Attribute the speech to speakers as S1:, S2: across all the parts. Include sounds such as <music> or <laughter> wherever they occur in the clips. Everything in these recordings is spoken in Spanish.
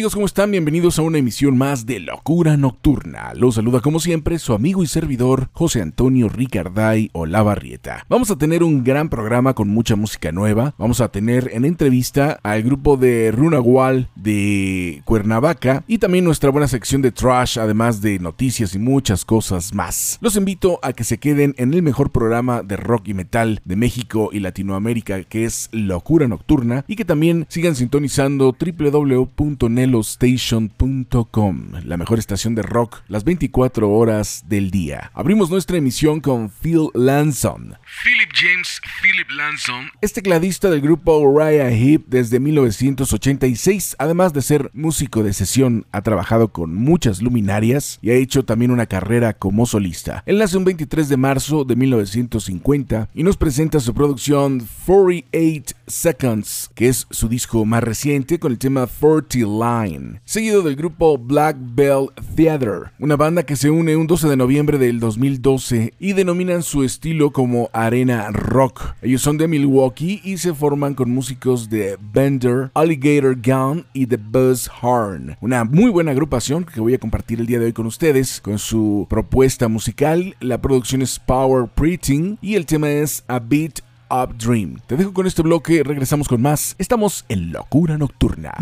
S1: Amigos? ¿Cómo están? Bienvenidos a una emisión más de Locura Nocturna. Los saluda como siempre su amigo y servidor José Antonio Ricarday Olavarrieta. Vamos a tener un gran programa con mucha música nueva. Vamos a tener en entrevista al grupo de Runagual de Cuernavaca y también nuestra buena sección de trash, además de noticias y muchas cosas más. Los invito a que se queden en el mejor programa de rock y metal de México y Latinoamérica que es Locura Nocturna y que también sigan sintonizando www nelostation.com, la mejor estación de rock las 24 horas del día. Abrimos nuestra emisión con Phil Lanson.
S2: Philip James Philip Lanson
S1: es tecladista del grupo Uriah Heep desde 1986, además de ser músico de sesión, ha trabajado con muchas luminarias y ha hecho también una carrera como solista. Él nace un 23 de marzo de 1950 y nos presenta su producción 48 Seconds, que es su disco más reciente con el tema 40 Line, seguido del grupo Black Bell Theater, una banda que se une un 12 de noviembre del 2012 y denominan su estilo como arena rock. Ellos son de Milwaukee y se forman con músicos de Bender, Alligator Gun y The Buzz Horn. Una muy buena agrupación que voy a compartir el día de hoy con ustedes con su propuesta musical. La producción es Power Preaching y el tema es A Beat Up Dream. Te dejo con este bloque, regresamos con más. Estamos en Locura Nocturna.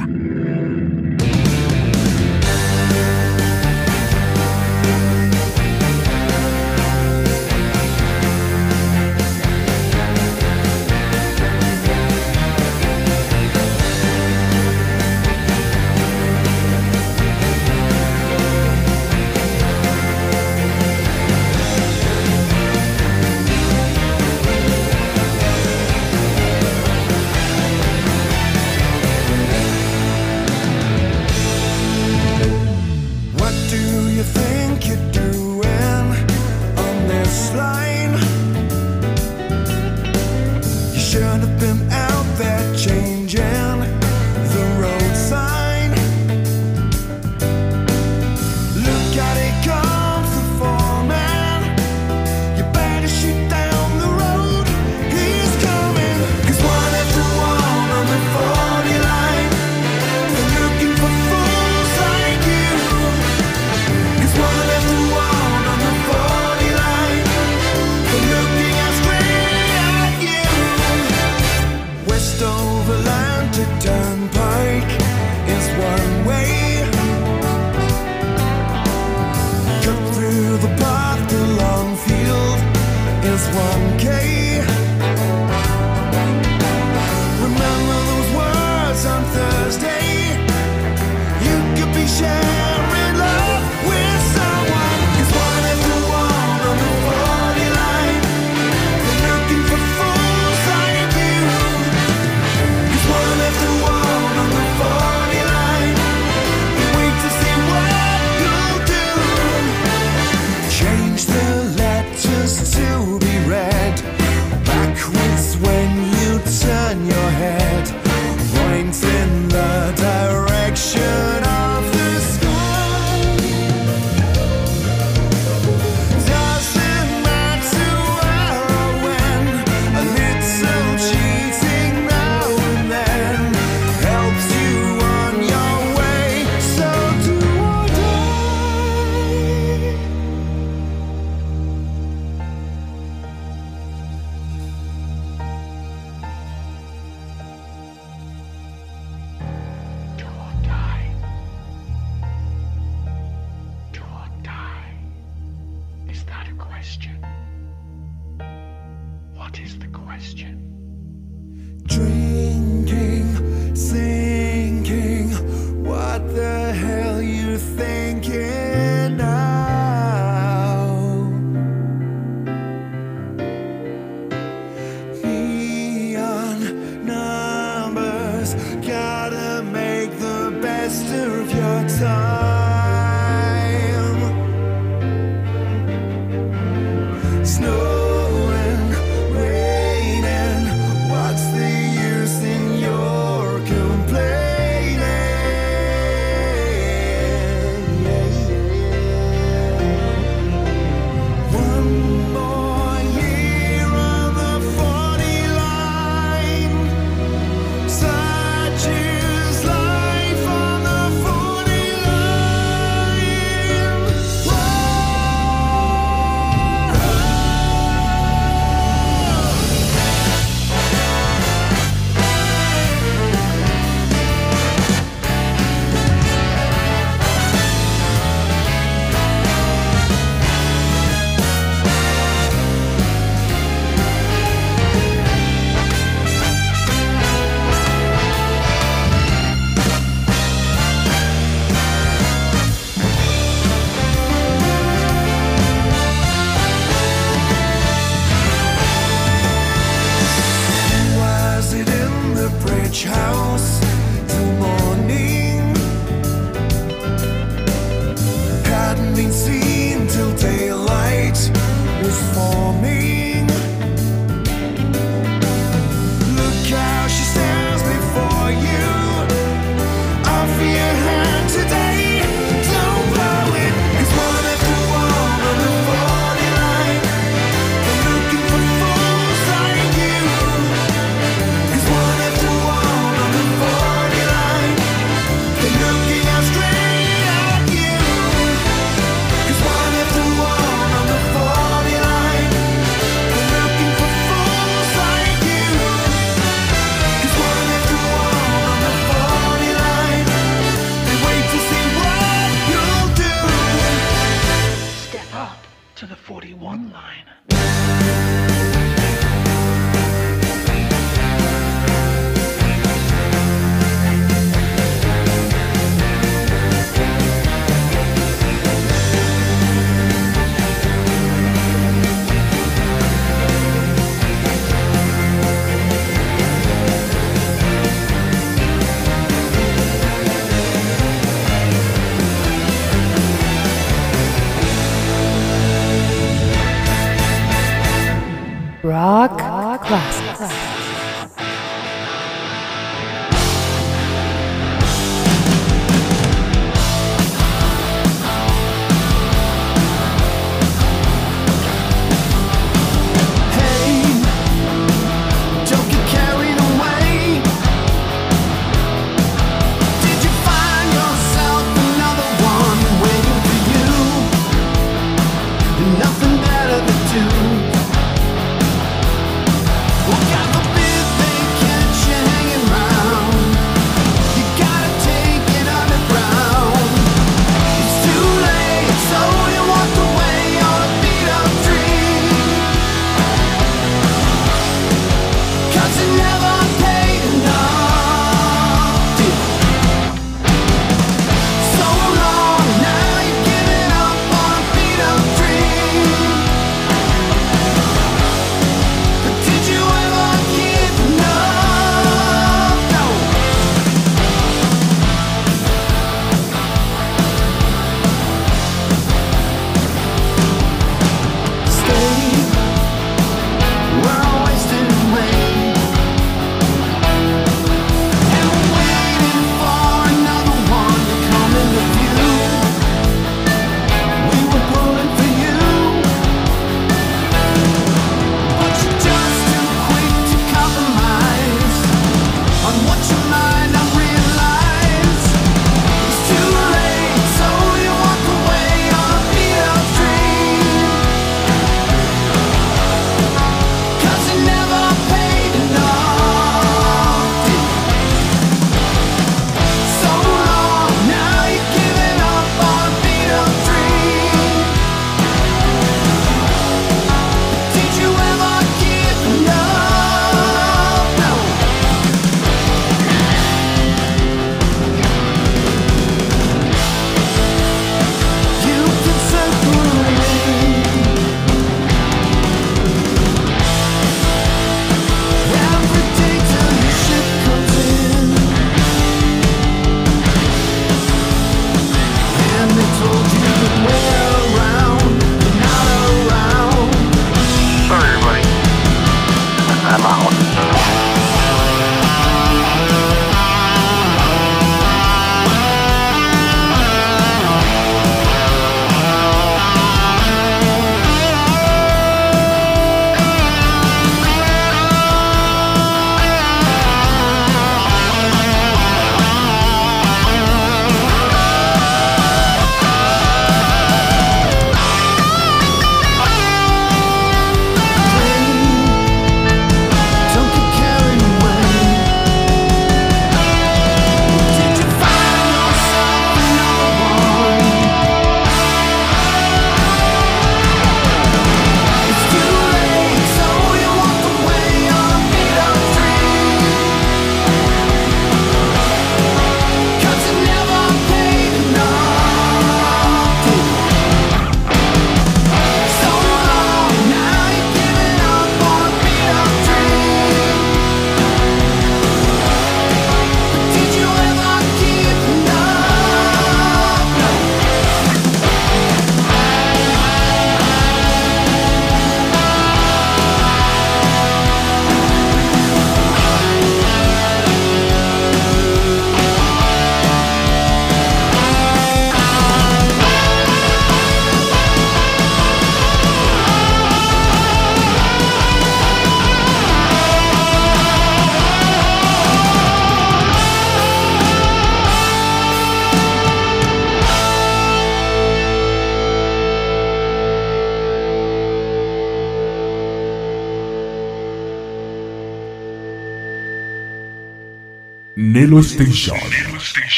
S1: Nelo Station.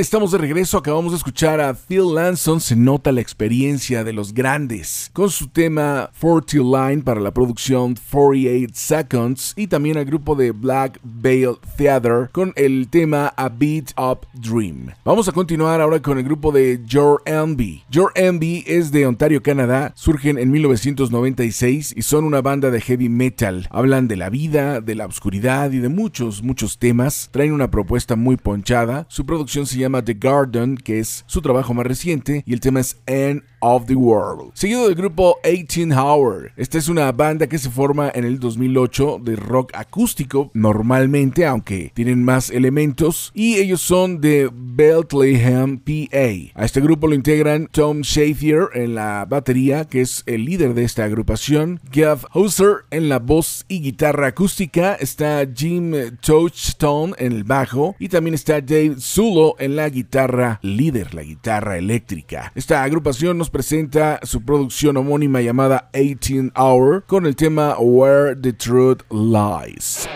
S3: Estamos de regreso. Acabamos de escuchar a Phil Lanson. Se nota la experiencia de los grandes con su tema 40 Line para la producción 48 Seconds y también al grupo de Black Veil Theater con el tema A Beat Up Dream. Vamos a continuar ahora con el grupo de Your Envy. Your Envy es de Ontario, Canadá. Surgen en 1996 y son una banda de heavy metal. Hablan de la vida, de la oscuridad y de muchos, muchos temas. Traen una propuesta muy ponchada. Su producción se llama The Garden, que es su trabajo más reciente, y el tema es End of the World. Seguido del grupo 18 Hour. Esta es una banda que se forma en el 2008 de rock acústico, normalmente, aunque tienen más elementos, y ellos son de Bethlehem, PA. A este grupo lo integran Tom Shafier en la batería, que es el líder de esta agrupación, Gav Hauser en la voz y guitarra acústica, está Jim Touchstone en el bajo, y también está Dave Zulo en la guitarra líder, la guitarra eléctrica. Esta agrupación presenta su producción homónima llamada 18 Hour con el tema Where the Truth Lies.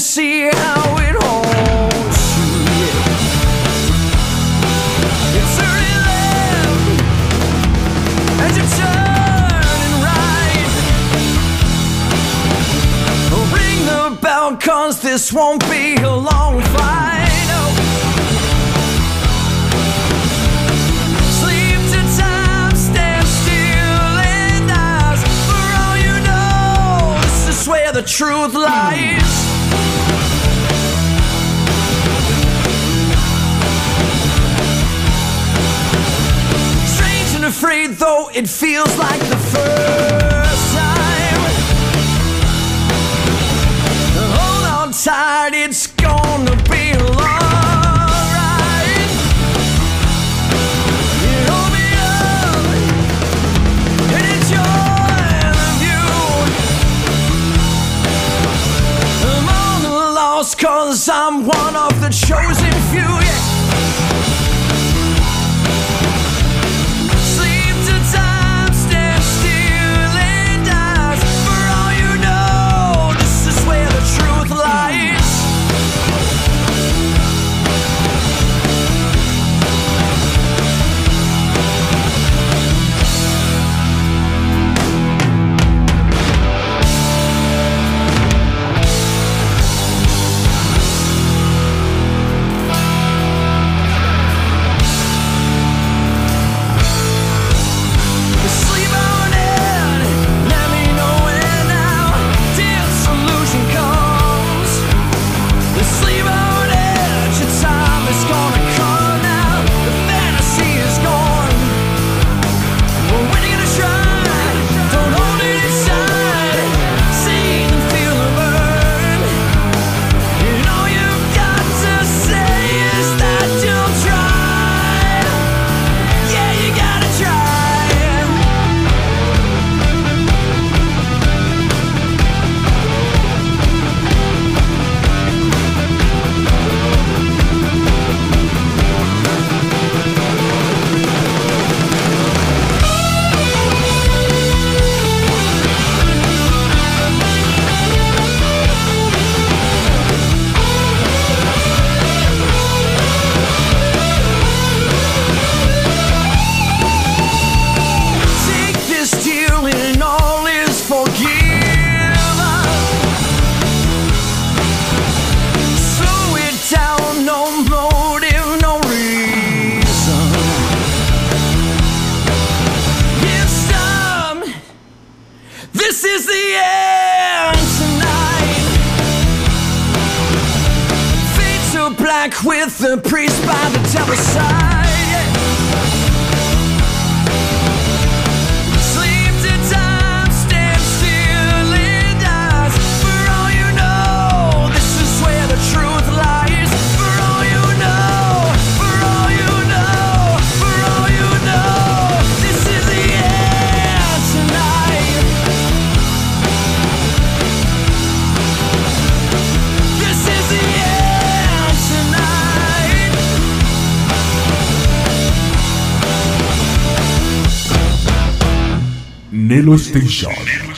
S4: see how it holds you. It's a
S5: relief
S6: as you turn and right. Ring the bell, cause this won't be a long fight. the truth lies though it feels like the first time. Hold on tight, it's gonna be alright. It'll be up and it's your I'm all lost, cause I'm one of the chosen. back with the priest by the devil's side.
S7: Nelo Station.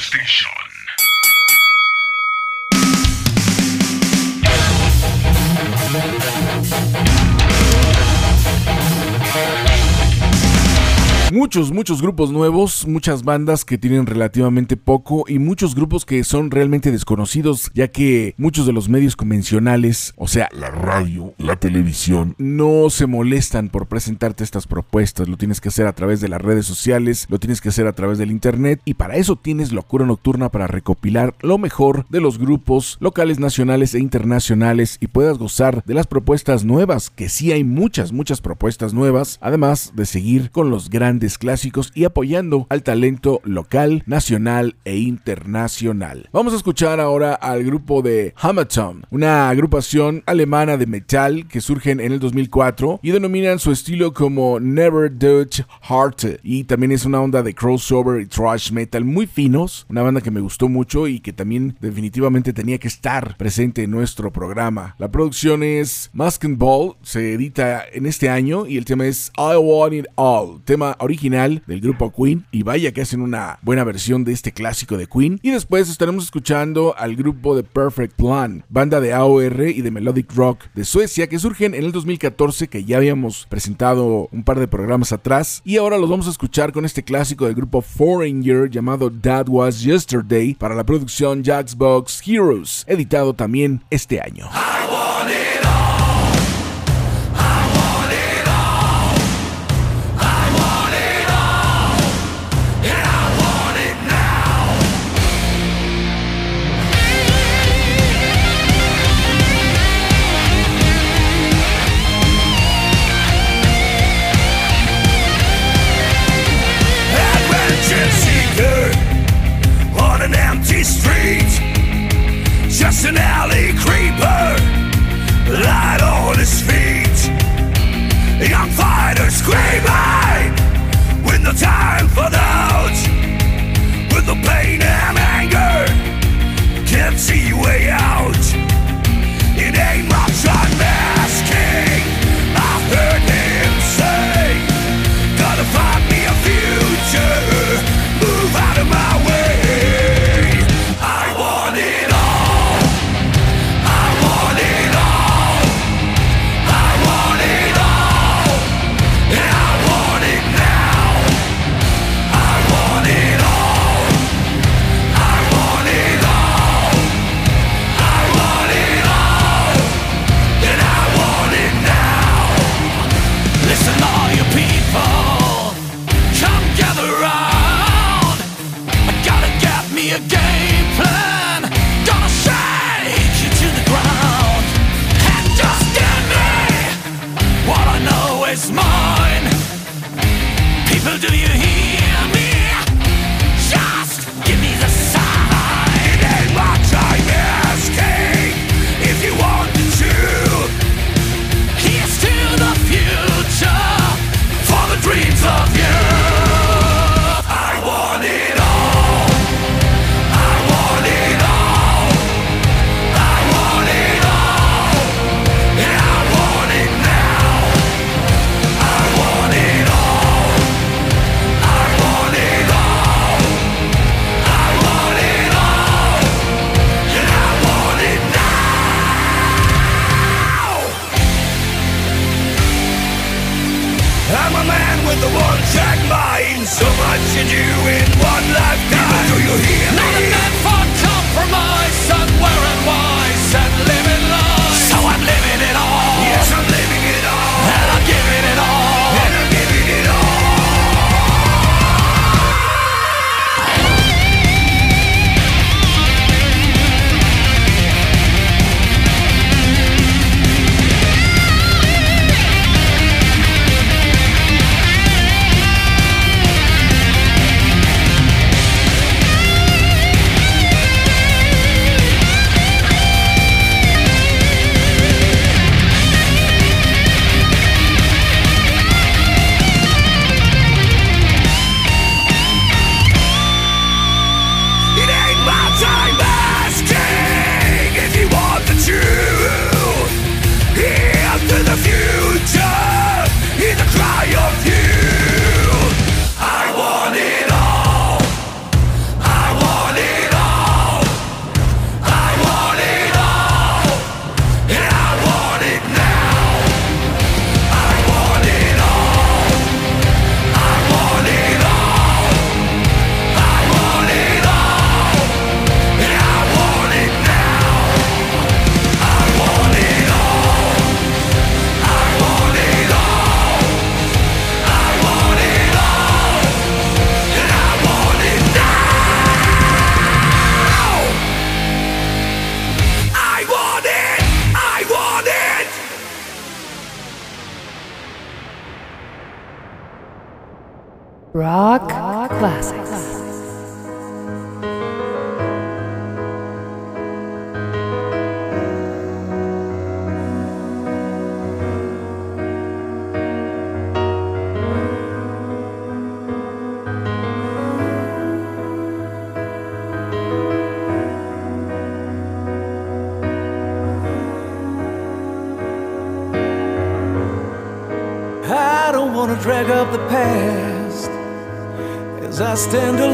S1: Muchos, muchos grupos nuevos, muchas bandas que tienen relativamente poco y muchos grupos que son realmente desconocidos, ya que muchos de los medios convencionales, o sea,
S7: La radio, la televisión.
S1: no se molestan por presentarte estas propuestas. Lo tienes que hacer a través de las redes sociales, lo tienes que hacer a través del internet y para eso tienes Locura Nocturna para recopilar lo mejor de los grupos locales, nacionales e internacionales y puedas gozar de las propuestas nuevas, que sí hay muchas, muchas propuestas nuevas, además de seguir con los grandes clásicos y apoyando al talento local, nacional e internacional. Vamos a escuchar ahora al grupo de Hammerton, una agrupación alemana de metal que surgen en el 2004 y denominan su estilo como Never Dutch Heart y también es una onda de crossover y thrash metal muy finos, una banda que me gustó mucho y que también definitivamente tenía que estar presente en nuestro programa. La producción es Mask and Ball, se edita en este año y el tema es I Want It All, tema original del grupo Queen y vaya que hacen una buena versión de este clásico de Queen y después estaremos escuchando al grupo de Perfect Plan, banda de AOR y de melodic rock de Suecia que surgen en el 2014 que ya habíamos presentado un par de programas atrás y ahora los vamos a escuchar con este clásico del grupo Foreigner llamado That Was Yesterday para la producción Jacksbox Heroes, editado también este año.
S8: On an empty street. Just an alley creeper, light on his feet. Young fighter screaming with no time for doubt. With the pain and anger, can't see way out. It ain't much unmasking.
S6: Past. As I stand alone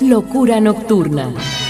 S5: Locura Nocturna.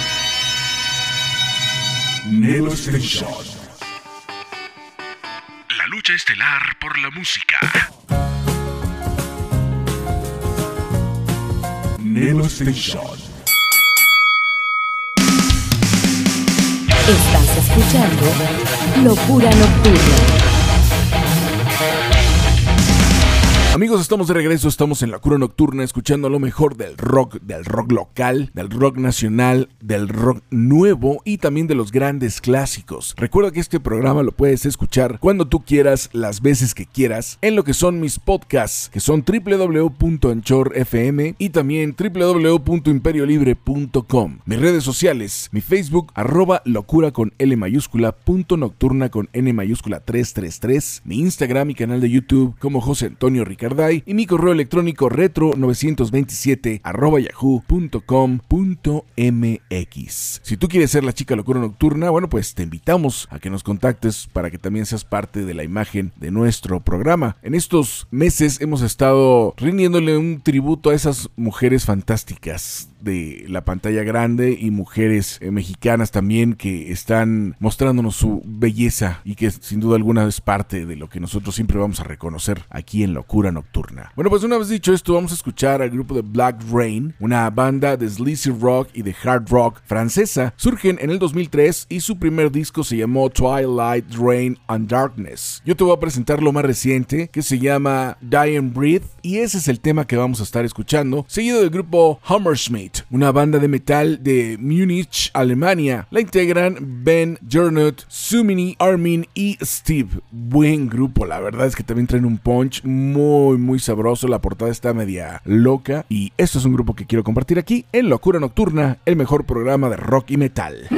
S1: Estamos de regreso, estamos en la cura nocturna escuchando lo mejor del rock, del rock local, del rock nacional, del rock nuevo y también de los grandes clásicos. Recuerda que este programa lo puedes escuchar cuando tú quieras, las veces que quieras, en lo que son mis podcasts, que son www.anchor.fm y también www.imperiolibre.com. Mis redes sociales, mi Facebook, arroba locura con L mayúscula, punto nocturna con N mayúscula 333, mi Instagram y canal de YouTube como José Antonio Ricarday y mi correo electrónico retro927 arroba yahoo.com.mx. Si tú quieres ser la chica locura nocturna, bueno, pues te invitamos a que nos contactes para que también seas parte de la imagen de nuestro programa. En estos meses hemos estado rindiéndole un tributo a esas mujeres fantásticas de la pantalla grande y mujeres eh, mexicanas también que están mostrándonos su belleza y que sin duda alguna es parte de lo que nosotros siempre vamos a reconocer aquí en Locura Nocturna. Bueno, pues una vez dicho esto, vamos a escuchar al grupo de Black Rain, una banda de sleazy rock y de hard rock francesa. Surgen en el 2003 y su primer disco se llamó Twilight, Rain and Darkness. Yo te voy a presentar lo más reciente que se llama Die and Breathe y ese es el tema que vamos a estar escuchando, seguido del grupo Hammersmith una banda de metal de Múnich, Alemania. La integran Ben, Gernot, Sumini, Armin y Steve. Buen grupo, la verdad es que también traen un punch muy, muy sabroso. La portada está media loca. Y esto es un grupo que quiero compartir aquí en Locura Nocturna, el mejor programa de rock y metal.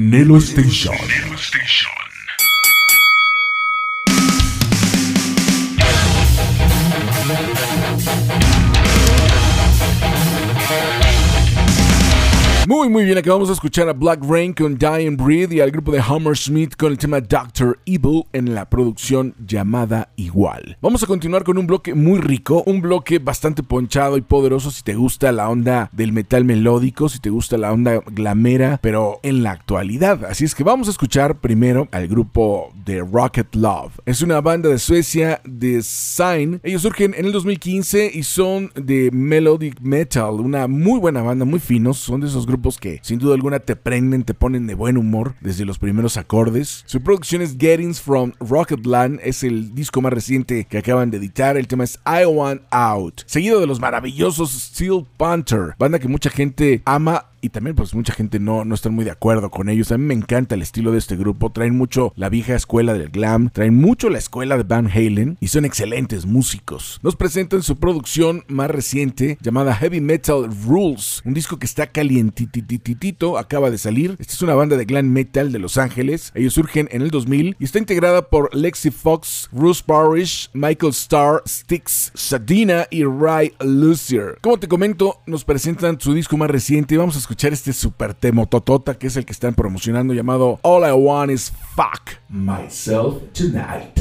S7: Nelo Station.
S1: Muy bien, acabamos de escuchar a Black Rain con Die and Breathe y al grupo de Hammersmith con el tema Doctor Evil en la producción llamada Igual. Vamos a continuar con un bloque muy rico, un bloque bastante ponchado y poderoso si te gusta la onda del metal melódico, si te gusta la onda glamera, pero en la actualidad. Así es que vamos a escuchar primero al grupo de Rocket Love. Es una banda de Suecia de Sign. Ellos surgen en el 2015 y son de Melodic Metal, una muy buena banda, muy finos. Son de esos grupos que sin duda alguna te prenden, te ponen de buen humor desde los primeros acordes. Su producción es Gettings from Rocketland, es el disco más reciente que acaban de editar. El tema es I Want Out, seguido de los maravillosos Steel Panther, banda que mucha gente ama y también pues mucha gente no, no está muy de acuerdo con ellos. A mí me encanta el estilo de este grupo, traen mucho la vieja escuela del glam, traen mucho la escuela de Van Halen y son excelentes músicos. Nos presentan su producción más reciente llamada Heavy Metal Rules, un disco que está calientitititito, acaba de salir. Esta es una banda de glam metal de Los Ángeles, ellos surgen en el 2000 y está integrada por Lexi Fox, Bruce Parrish, Michael Starr, Styx, Sadina y Ray Lucier. Como te comento, nos presentan su disco más reciente, vamos a escuchar este super temo totota que es el que están promocionando llamado All I Want Is Fuck
S6: Myself Tonight.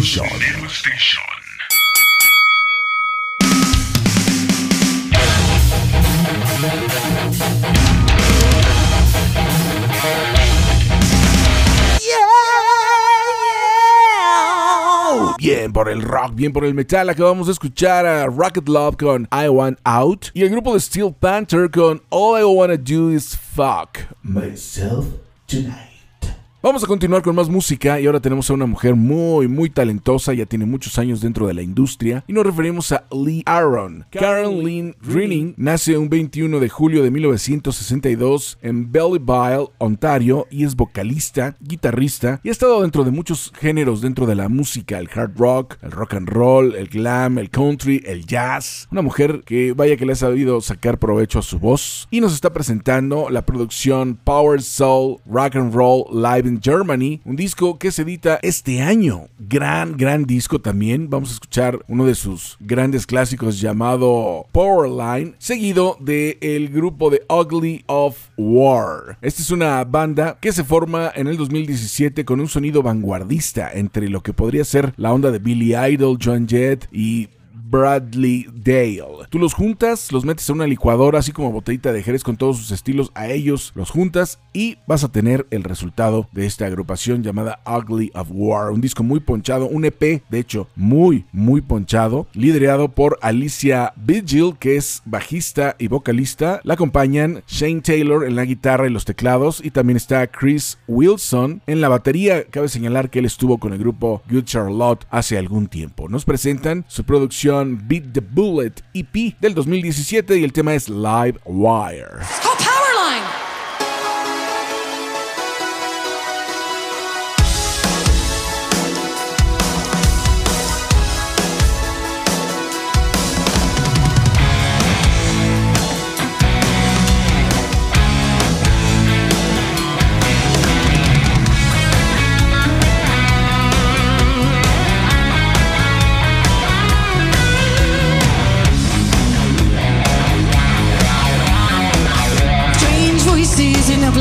S7: Station.
S1: Bien por el rock, bien por el metal. Acabamos de escuchar a Rocket Love con I Want Out y el grupo de Steel Panther con All I Wanna Do Is Fuck.
S7: Myself Tonight.
S1: Vamos a continuar con más música y ahora tenemos a una mujer muy muy talentosa, ya tiene muchos años dentro de la industria y nos referimos a Lee Aaron. Karen Lynn Greening nace un 21 de julio de 1962 en Belleville, Ontario y es vocalista, guitarrista y ha estado dentro de muchos géneros dentro de la música, el hard rock, el rock and roll, el glam, el country, el jazz. Una mujer que vaya que le ha sabido sacar provecho a su voz y nos está presentando la producción Power Soul Rock and Roll Live Germany, un disco que se edita este año. Gran, gran disco también. Vamos a escuchar uno de sus grandes clásicos llamado Powerline, seguido de el grupo de Ugly of War. Esta es una banda que se forma en el 2017 con un sonido vanguardista entre lo que podría ser la onda de Billy Idol, Joan Jett y Bradley Dale. Tú los juntas, los metes a una licuadora, así como botellita de Jerez con todos sus estilos, a ellos los juntas y vas a tener el resultado de esta agrupación llamada Ugly of War. Un disco muy ponchado, un EP, de hecho, muy, muy ponchado, liderado por Alicia Vigil, que es bajista y vocalista. La acompañan Shane Taylor en la guitarra y los teclados y también está Chris Wilson en la batería. Cabe señalar que él estuvo con el grupo Good Charlotte hace algún tiempo. Nos presentan su producción Beat the Bullet EP del 2017 y el tema es Live Wire.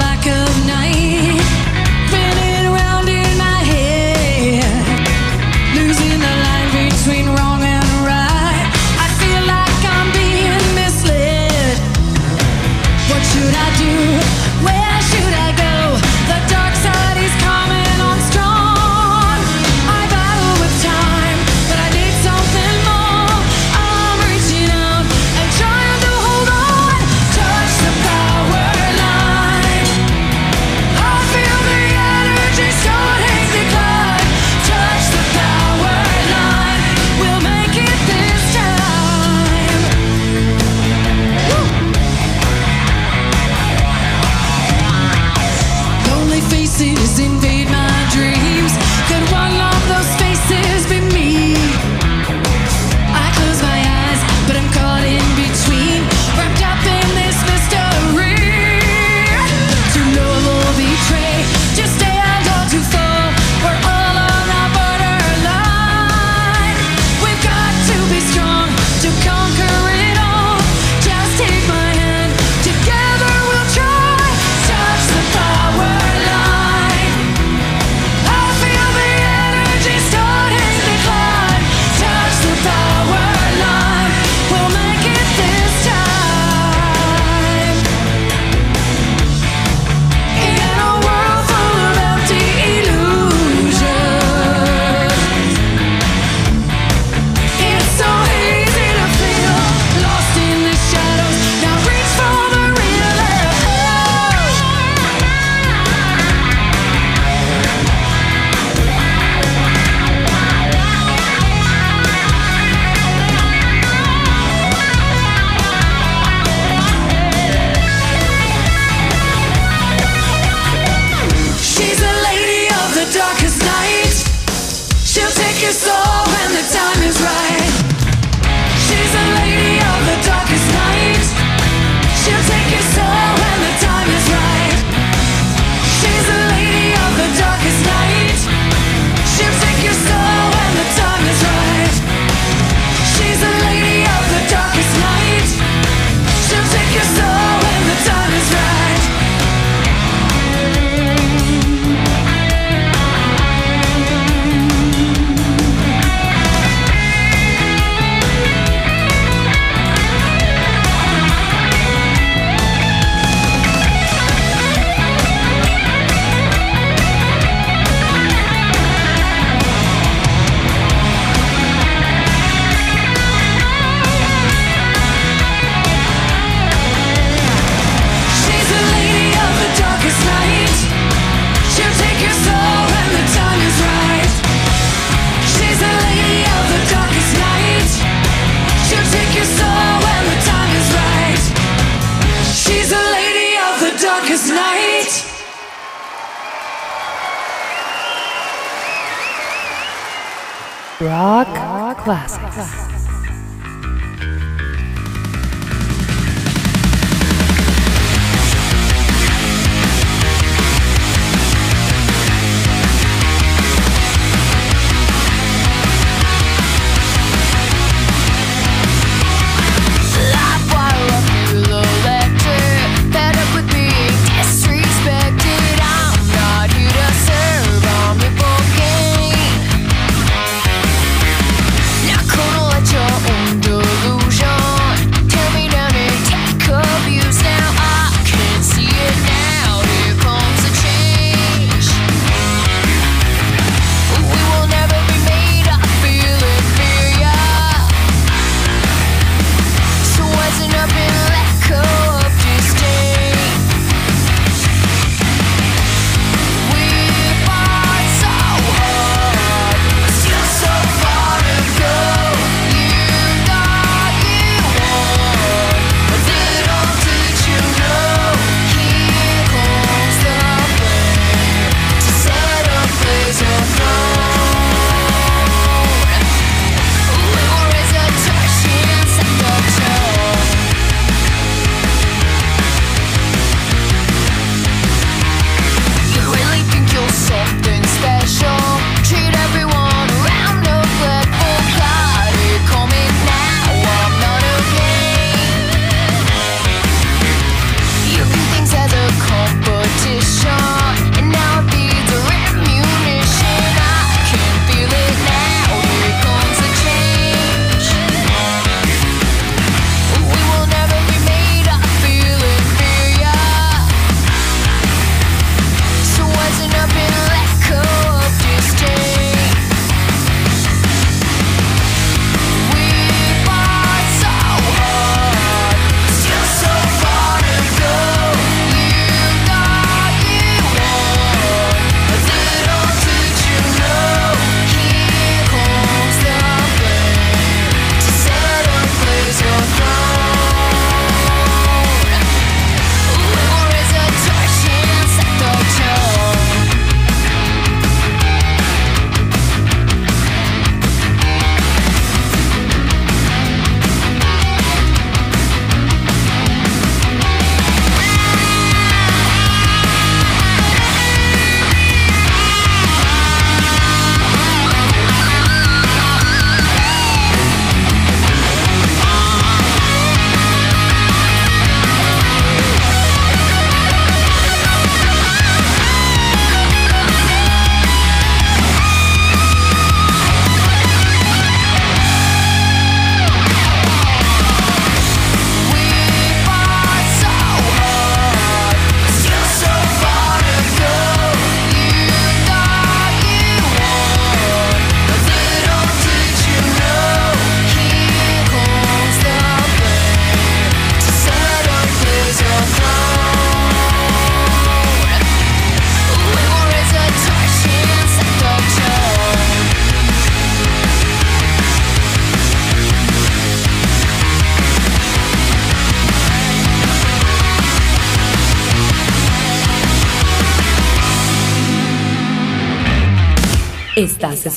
S9: Black of night,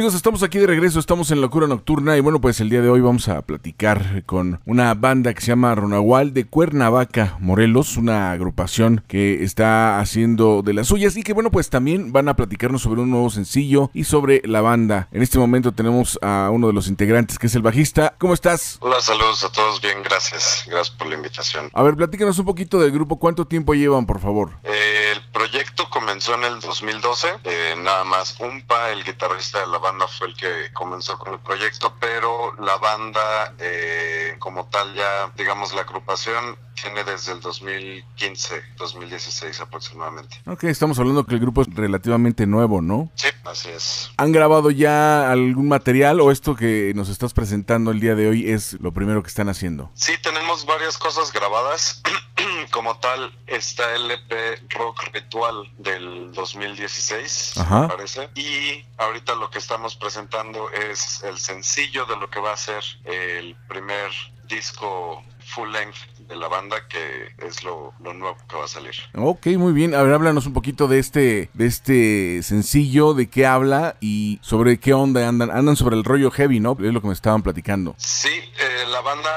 S1: Amigos, estamos aquí de regreso, estamos en Locura Nocturna y bueno, pues el día de hoy vamos a platicar con una banda que se llama Ronahual de Cuernavaca, Morelos, una agrupación que está haciendo de las suyas y que bueno, pues también van a platicarnos sobre un nuevo sencillo y sobre la banda. En este momento tenemos a uno de los integrantes que es el bajista. ¿Cómo estás?
S10: Hola, saludos a todos, bien, gracias. Gracias por la invitación.
S1: A ver, platícanos un poquito del grupo, ¿cuánto tiempo llevan, por favor?
S10: Eh, el proyecto comenzó en el 2012, eh, nada más Umpa, el guitarrista de la banda fue el que comenzó con el proyecto, pero la banda eh, como tal ya, digamos, la agrupación tiene desde el 2015, 2016 aproximadamente.
S1: Ok, estamos hablando que el grupo es relativamente nuevo, ¿no?
S10: Sí, así es.
S1: ¿Han grabado ya algún material o esto que nos estás presentando el día de hoy es lo primero que están haciendo?
S10: Sí, tenemos varias cosas grabadas. <clears throat> Como tal, está el EP Rock Ritual del 2016,
S1: Ajá.
S10: me parece. Y ahorita lo que estamos presentando es el sencillo de lo que va a ser el primer disco full length de la banda, que es lo, lo nuevo que va a salir.
S1: Ok, muy bien. A ver, háblanos un poquito de este, de este sencillo, de qué habla y sobre qué onda andan. Andan sobre el rollo heavy, ¿no? Es lo que me estaban platicando.
S10: Sí, eh, la banda,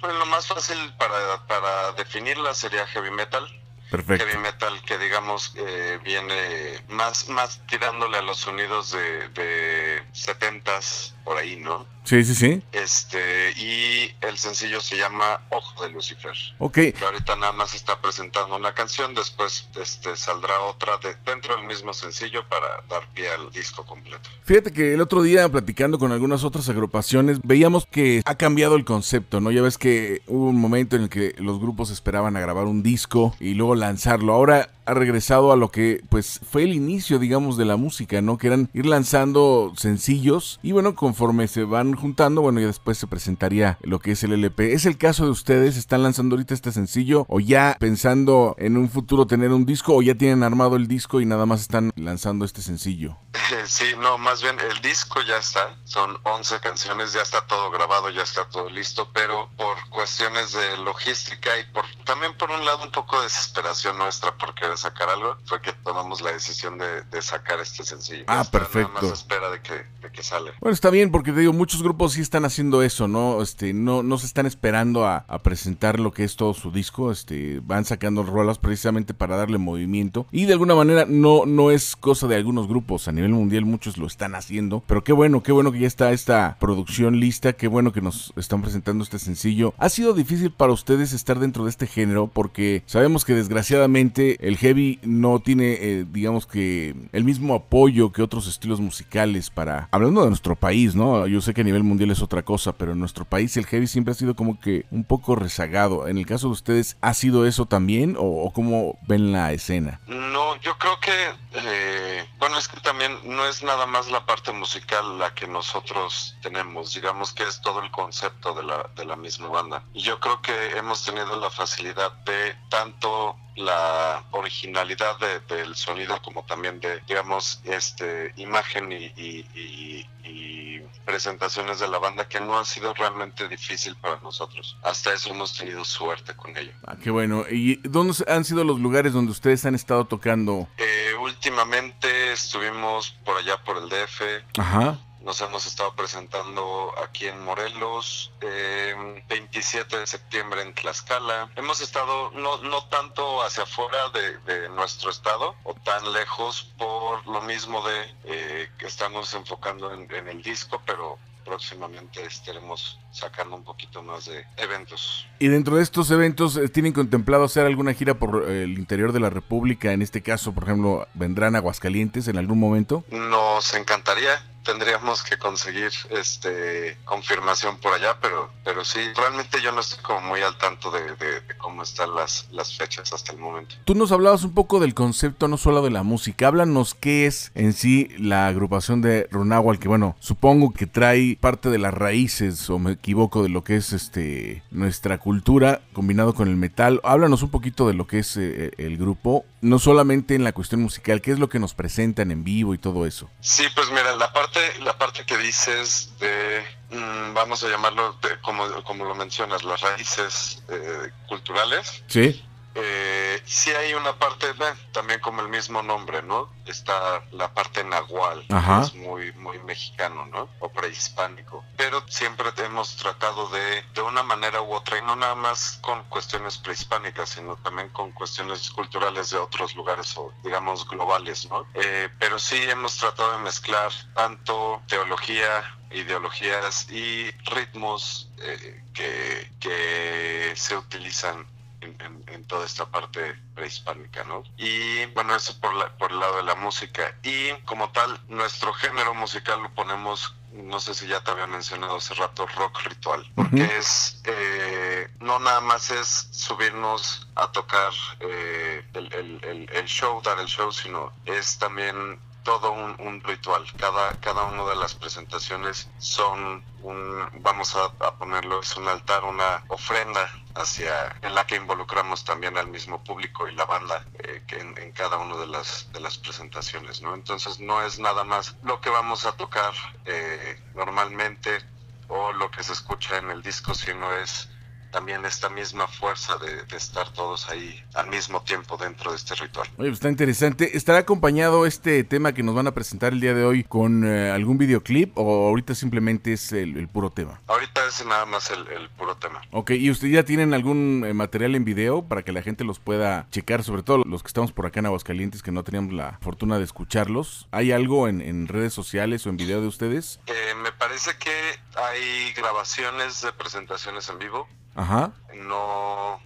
S10: bueno, lo más fácil para, para definirla sería heavy metal.
S1: Perfecto.
S10: Heavy metal que digamos eh, viene más, más tirándole a los sonidos de, de 70s por ahí, ¿no?
S1: Sí, sí, sí.
S10: Este, y el sencillo se llama Ojo de Lucifer.
S1: Ok.
S10: Que ahorita nada más está presentando una canción, después este, saldrá otra de, dentro del mismo sencillo para dar pie al disco completo.
S1: Fíjate que el otro día platicando con algunas otras agrupaciones veíamos que ha cambiado el concepto, ¿no? Ya ves que hubo un momento en el que los grupos esperaban a grabar un disco y luego lanzarlo. Ahora ha regresado a lo que pues fue el inicio, digamos, de la música, ¿no? Que eran ir lanzando sencillos y bueno, conforme se van juntando, bueno, ya después se presentaría lo que es el LP. ¿Es el caso de ustedes? ¿Están lanzando ahorita este sencillo o ya pensando en un futuro tener un disco o ya tienen armado el disco y nada más están lanzando este sencillo? <laughs>
S10: Sí, no, más bien el disco ya está, son 11 canciones, ya está todo grabado, ya está todo listo, pero por cuestiones de logística y por también por un lado un poco de desesperación nuestra por querer sacar algo, fue que tomamos la decisión de, de sacar este sencillo.
S1: Ah,
S10: está,
S1: perfecto.
S10: Nada más espera de que, de que sale.
S1: Bueno, está bien, porque te digo, muchos grupos sí están haciendo eso, ¿no? Este, no, no se están esperando a, presentar lo que es todo su disco, este, van sacando rolas precisamente para darle movimiento. Y de alguna manera no, no es cosa de algunos grupos, a nivel mundial muchos lo están haciendo. Pero qué bueno, qué bueno que ya está esta producción lista, qué bueno que nos están presentando este sencillo. Ha sido difícil para ustedes estar dentro de este género, porque sabemos que desgraciadamente el heavy no tiene, eh, digamos que, el mismo apoyo que otros estilos musicales para, hablando de nuestro país, ¿no? Yo sé que a nivel mundial es otra cosa, pero en nuestro país el heavy siempre ha sido como que un poco rezagado. En el caso de ustedes, ¿ha sido eso también o, o cómo ven la escena?
S10: No, yo creo que, eh, bueno, es que también no es nada más la parte musical la que nosotros tenemos, digamos que es todo el concepto de la, de la misma banda. Y yo creo que hemos tenido la facilidad de tanto la originalidad de- del sonido como también de, digamos, este imagen y, y- y- y presentaciones de la banda que no ha sido realmente difícil para nosotros. Hasta eso hemos tenido suerte con ello.
S1: Ah, qué bueno. ¿Y dónde han sido los lugares donde ustedes han estado tocando?
S10: Eh, últimamente estuvimos por allá por el DF,
S1: Ajá.
S10: Nos hemos estado presentando aquí en Morelos, eh, 27 de septiembre en Tlaxcala. Hemos estado no, no tanto hacia afuera de, de nuestro estado o tan lejos por lo mismo de eh, que estamos enfocando en, en el disco, pero próximamente estaremos sacando un poquito más de eventos.
S1: Y dentro de estos eventos, eh, ¿tienen contemplado hacer alguna gira por eh, el interior de la República? En este caso, por ejemplo, ¿vendrán a Aguascalientes en algún momento?
S10: Nos encantaría, tendríamos que conseguir este confirmación por allá, pero pero sí, realmente yo no estoy como muy al tanto de, de- de cómo están las, las fechas hasta el momento.
S1: Tú nos hablabas un poco del concepto, no solo de la música. Háblanos qué es en sí la agrupación de Runahual, que bueno, supongo que trae parte de las raíces, o me equivoco, de lo que es este nuestra cultura combinado con el metal. Háblanos un poquito de lo que es eh, el grupo, no solamente en la cuestión musical, qué es lo que nos presentan en vivo y todo eso.
S10: Sí, pues mira, la parte la parte que dices de mm, vamos a llamarlo de- como como lo mencionas, las raíces eh, culturales.
S1: Sí.
S10: Eh, sí hay una parte, eh, también como el mismo nombre, ¿no? Está la parte nahual,
S1: Ajá.
S10: que es muy, muy mexicano, ¿no? O prehispánico. Pero siempre hemos tratado de, de una manera u otra, y no nada más con cuestiones prehispánicas, sino también con cuestiones culturales de otros lugares o, digamos, globales, ¿no? Eh, pero sí hemos tratado de mezclar tanto teología, ideologías y ritmos eh, que, que se utilizan en, en- en toda esta parte prehispánica, ¿no? Y bueno, eso por, la- por el lado de la música. Y como tal, nuestro género musical lo ponemos, no sé si ya te había mencionado hace rato, rock ritual, porque es eh, no nada más es subirnos a tocar eh, el, el- el- el show, dar el show, sino es también todo un, ritual. Cada, cada una de las presentaciones son un, vamos a, ponerlo, es un altar, una ofrenda hacia, en la que involucramos también al mismo público y la banda eh, en cada una de las, de las presentaciones, ¿no? Entonces no es nada más lo que vamos a tocar eh, normalmente o lo que se escucha en el disco, sino es también esta misma fuerza de, de estar todos ahí al mismo tiempo dentro de este ritual.
S1: Oye, pues está interesante. ¿Estará acompañado este tema que nos van a presentar el día de hoy con eh, algún videoclip o ahorita simplemente es el, el puro tema?
S10: Ahorita es nada más el, el puro tema.
S1: Ok, ¿y ustedes ya tienen algún eh, material en video para que la gente los pueda checar? Sobre todo los que estamos por acá en Aguascalientes que no teníamos la fortuna de escucharlos. ¿Hay algo en, en redes sociales o en video de ustedes?
S10: Eh, me parece que hay grabaciones de presentaciones en vivo.
S1: Ajá.
S10: No,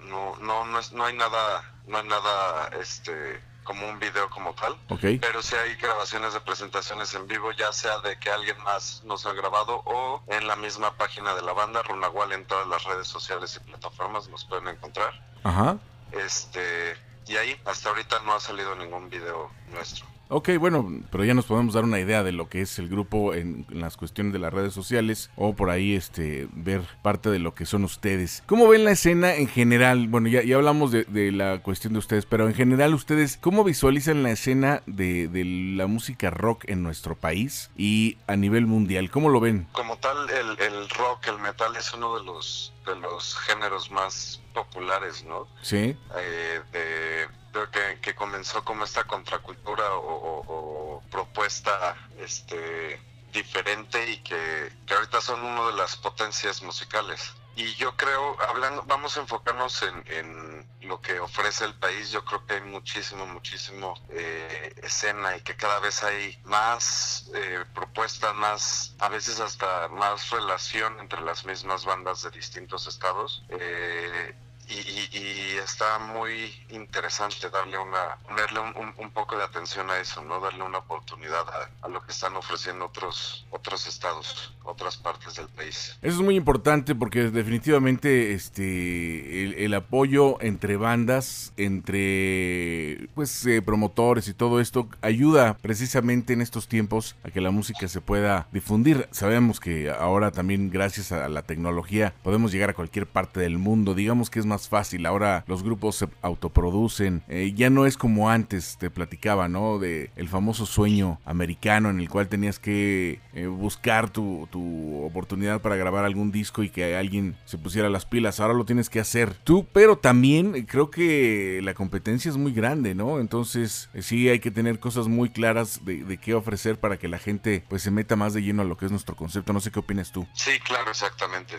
S10: no, no, no, es- no hay nada, no hay nada, este, como un video como tal.
S1: Ok.
S10: Pero sí hay grabaciones de presentaciones en vivo, ya sea de que alguien más nos ha grabado o en la misma página de la banda, Runagual, en todas las redes sociales y plataformas nos pueden encontrar.
S1: Ajá.
S10: Este, y ahí, hasta ahorita no ha salido ningún video nuestro.
S1: Ok, bueno, pero ya nos podemos dar una idea de lo que es el grupo en, en las cuestiones de las redes sociales o por ahí este ver parte de lo que son ustedes. ¿Cómo ven la escena en general? Bueno, ya, ya hablamos de, de la cuestión de ustedes, pero en general ustedes, ¿cómo visualizan la escena de, de la música rock en nuestro país y a nivel mundial? ¿Cómo lo ven?
S10: Como tal, el, el rock, el metal es uno de los, de los géneros más populares, ¿no?
S1: Sí.
S10: eh, de, creo que, que comenzó como esta contracultura o, o- o propuesta este diferente y que, que ahorita son una de las potencias musicales. Y yo creo, hablando, vamos a enfocarnos en, en lo que ofrece el país. Yo creo que hay muchísimo, muchísimo eh, escena y que cada vez hay más eh, propuestas, más, a veces hasta más relación entre las mismas bandas de distintos estados. Eh, y, y- y está muy interesante darle una ponerle un, poco de atención a eso no darle una oportunidad a, a lo que están ofreciendo otros otros estados otras partes del país
S1: Eso es muy importante porque definitivamente este el, el apoyo entre bandas, entre pues eh, promotores y todo esto ayuda precisamente en estos tiempos a que la música se pueda difundir. Sabemos que ahora también gracias a la tecnología podemos llegar a cualquier parte del mundo. Digamos que es más fácil. Ahora los grupos se autoproducen. Eh, ya no es como antes te platicaba, ¿no? De el famoso sueño americano en el cual tenías que eh, buscar tu, tu oportunidad para grabar algún disco y que alguien se pusiera las pilas. Ahora lo tienes que hacer tú, pero también eh, creo que la competencia es muy grande, ¿no? Entonces sí hay que tener cosas muy claras de, qué ofrecer para que la gente pues se meta más de lleno a lo que es nuestro concepto. No sé qué opinas tú.
S10: sí claro exactamente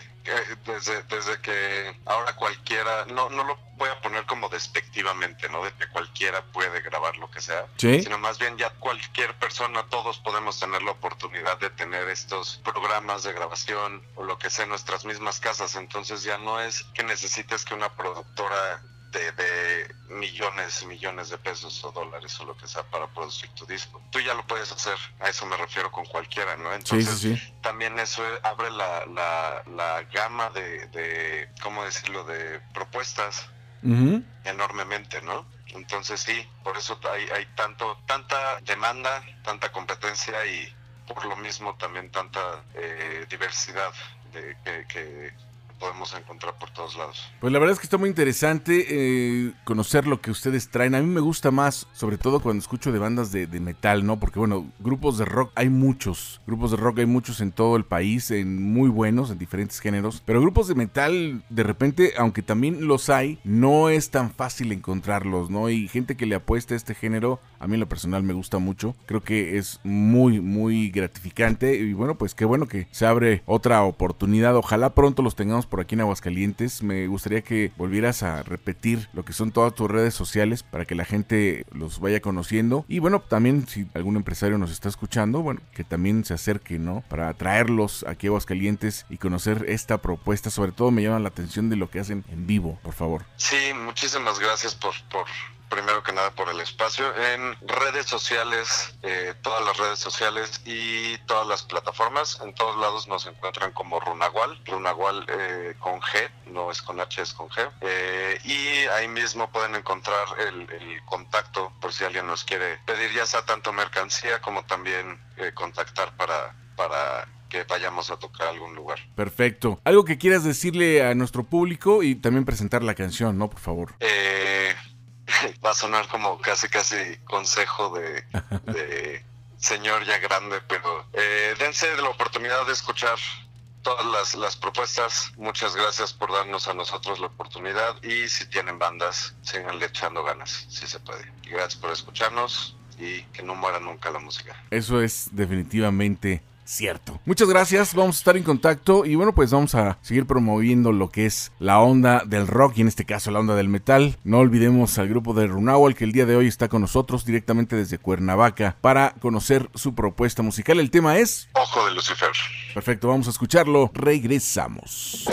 S10: desde desde que ahora cualquiera no no lo voy a poner como despectivamente no de que cualquiera puede grabar lo que sea
S1: Sí.
S10: sino más bien ya cualquier persona, todos podemos tener la oportunidad de tener estos programas de grabación o lo que sea en nuestras mismas casas. Entonces ya no es que necesites que una productora de, de millones y millones de pesos o dólares o lo que sea para producir tu disco. Tú ya lo puedes hacer, a eso me refiero con cualquiera, ¿no?
S1: Sí,
S10: Entonces
S1: sí, sí.
S10: también eso abre la, la, la gama de, de, ¿cómo decirlo?, de propuestas enormemente, ¿no? Entonces sí, por eso hay, hay tanto, tanta demanda, tanta competencia y por lo mismo también tanta eh, diversidad de, que, que podemos encontrar por todos lados.
S1: Pues la verdad es que está muy interesante eh, conocer lo que ustedes traen. A mí me gusta más, sobre todo cuando escucho de bandas de, de metal, ¿no? Porque bueno, grupos de rock hay muchos. Grupos de rock hay muchos en todo el país, en muy buenos, en diferentes géneros. Pero grupos de metal, de repente, aunque también los hay, no es tan fácil encontrarlos, ¿no? Y gente que le apuesta a este género, a mí en lo personal me gusta mucho. Creo que es muy, muy gratificante. Y bueno, pues qué bueno que se abre otra oportunidad. Ojalá pronto los tengamos por aquí en Aguascalientes. Me gustaría que volvieras a repetir lo que son todas tus redes sociales para que la gente los vaya conociendo. Y bueno, también si algún empresario nos está escuchando, bueno, que también se acerque, ¿no? Para traerlos aquí a Aguascalientes y conocer esta propuesta. Sobre todo me llama la atención de lo que hacen en vivo, por favor.
S10: Sí, muchísimas gracias por, por primero que nada por el espacio. En redes sociales, eh, todas las redes sociales y todas las plataformas, en todos lados nos encuentran como Runagual, Runagual eh, con G, no es con H, es con G. Eh, y ahí mismo pueden encontrar el, el contacto por si alguien nos quiere pedir ya sea tanto mercancía como también eh, contactar para, para que vayamos a tocar a algún lugar.
S1: Perfecto. Algo que quieras decirle a nuestro público y también presentar la canción, ¿no? Por favor.
S10: Eh, <laughs> va a sonar como casi casi consejo de, señor ya grande, pero eh, dense la oportunidad de escuchar todas las, las propuestas. Muchas gracias por darnos a nosotros la oportunidad y si tienen bandas, síganle echando ganas, si se puede. Gracias por escucharnos y que no muera nunca la música.
S1: Eso es definitivamente cierto. Muchas gracias, vamos a estar en contacto y bueno, pues vamos a seguir promoviendo lo que es la onda del rock y en este caso la onda del metal. No olvidemos al grupo de Runawal que el día de hoy está con nosotros directamente desde Cuernavaca para conocer su propuesta musical. El tema es...
S10: Ojo de Lucifer.
S1: Perfecto, vamos a escucharlo. Regresamos.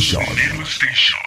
S7: Station.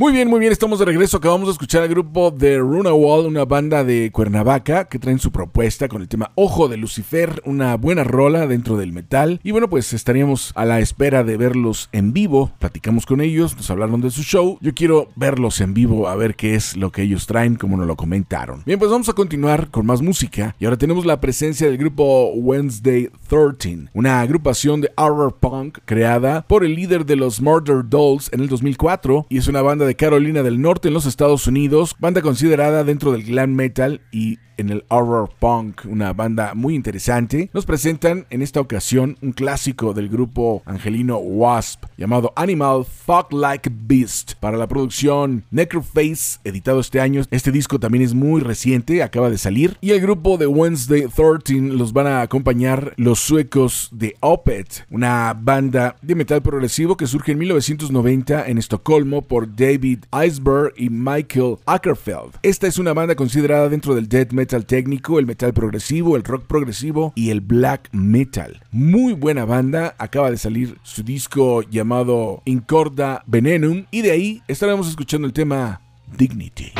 S1: Muy bien, muy bien, estamos de regreso. Acabamos de escuchar al grupo de Runawall, una banda de Cuernavaca que traen su propuesta con el tema Ojo de Lucifer, una buena rola dentro del metal. Y bueno, pues estaríamos a la espera de verlos en vivo. Platicamos con ellos, nos hablaron de su show. Yo quiero verlos en vivo a ver qué es lo que ellos traen, como nos lo comentaron. Bien, pues vamos a continuar con más música. Y ahora tenemos la presencia del grupo Wednesday 13, una agrupación de horror punk creada por el líder de los Murder Dolls en el 2004 y es una banda de Carolina del Norte en los Estados Unidos, banda considerada dentro del glam metal y en el horror punk, una banda muy interesante. Nos presentan en esta ocasión un clásico del grupo angelino Wasp llamado Animal Fuck Like Beast para la producción Necroface, editado este año. Este disco también es muy reciente, acaba de salir. Y el grupo de Wednesday 13 los van a acompañar los suecos de Opet, una banda de metal progresivo que surge en 1990 en Estocolmo por David Iceberg y Michael Ackerfeld. Esta es una banda considerada dentro del death metal técnico, el metal progresivo, el rock progresivo y el black metal. Muy buena banda, acaba de salir su disco llamado Incorda Venenum y de ahí estaremos escuchando el tema Dignity.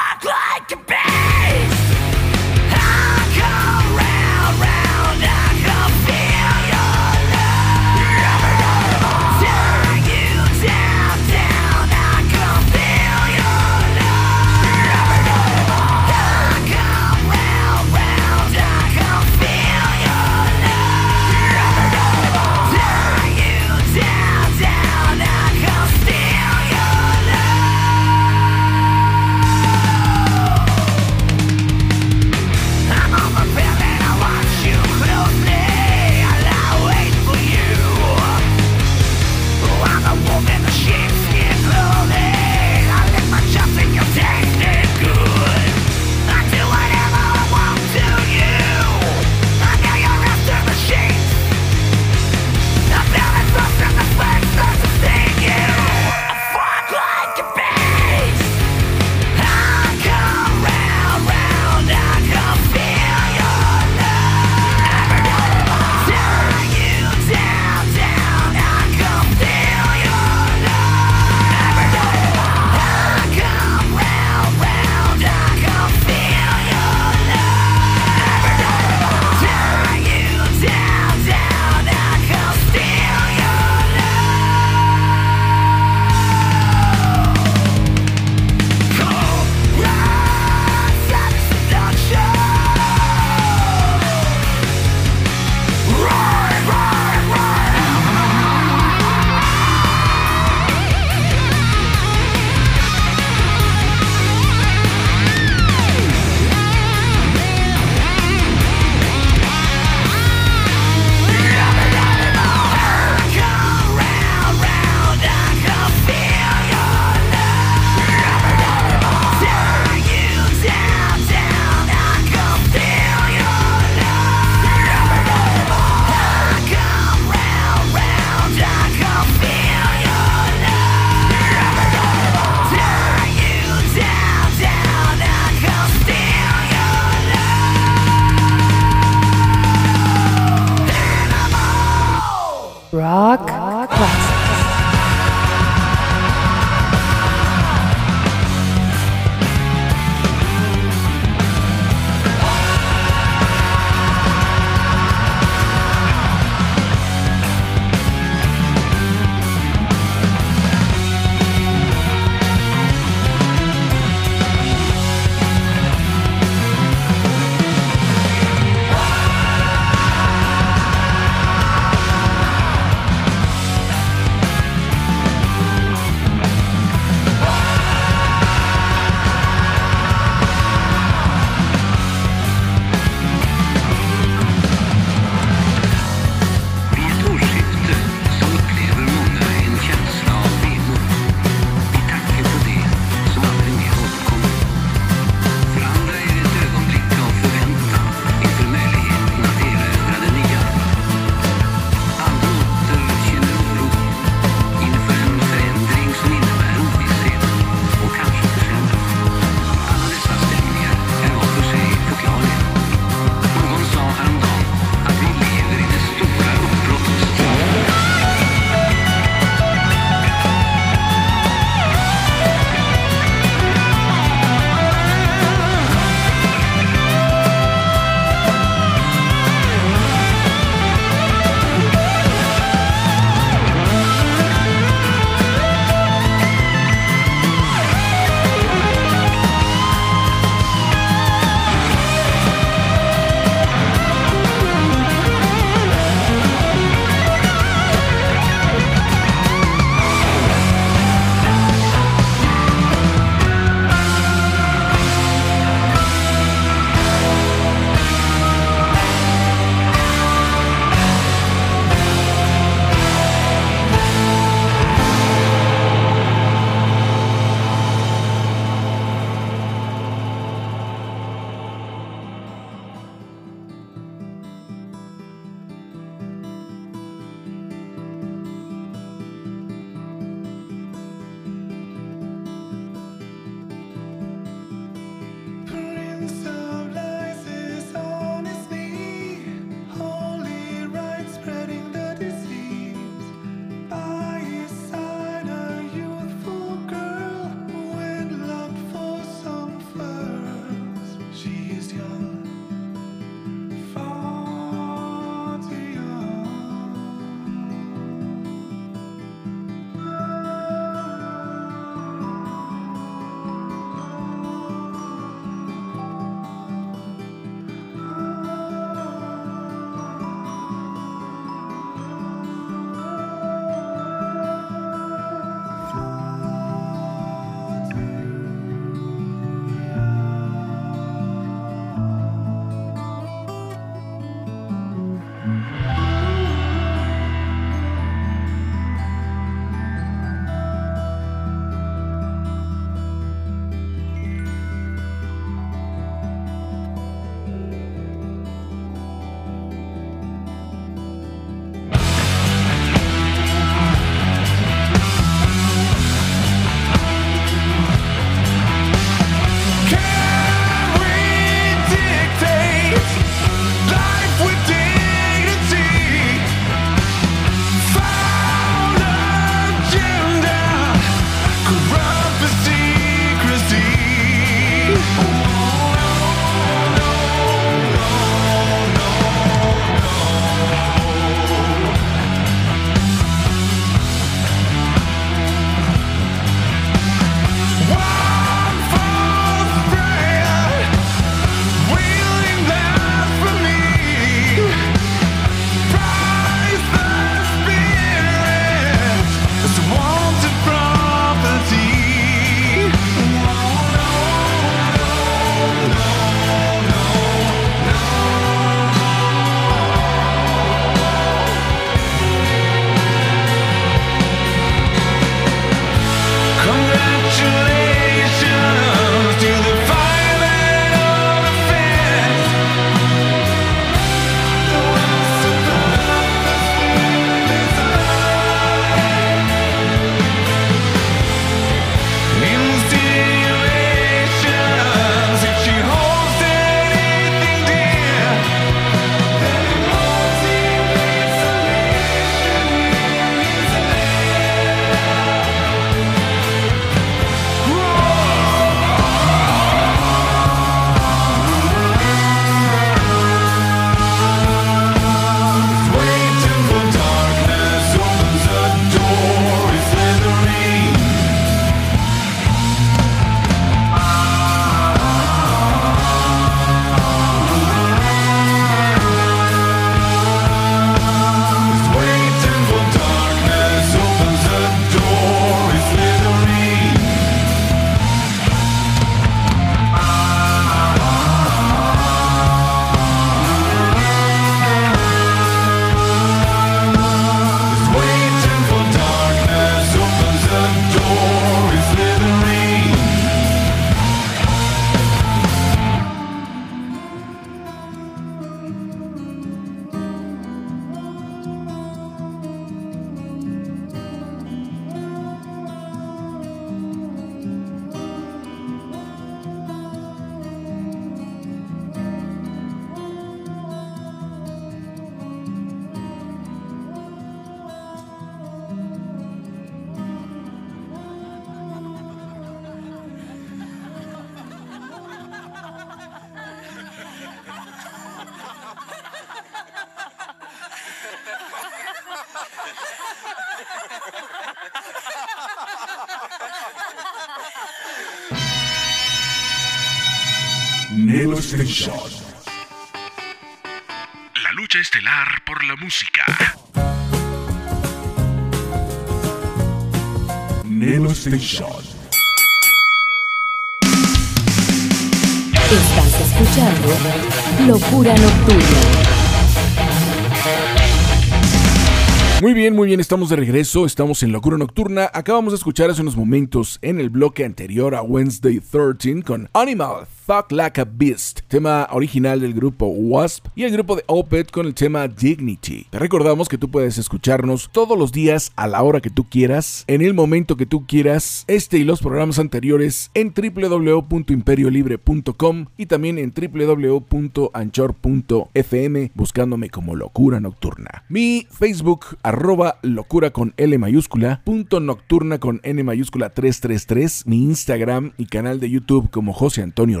S1: Bien, estamos de regreso, estamos en Locura Nocturna. Acabamos de escuchar hace unos momentos en el bloque anterior a Wednesday 13 con Animal Fuck Like a Beast, tema original del grupo Wasp y el grupo de Opeth con el tema Dignity. Te recordamos que tú puedes escucharnos todos los días a la hora que tú quieras, en el momento que tú quieras, este y los programas anteriores en www.imperiolibre.com y también en www.anchor.fm buscándome como Locura Nocturna. Mi Facebook arroba locura con L mayúscula, punto nocturna con N mayúscula 333, mi Instagram y canal de YouTube como José Antonio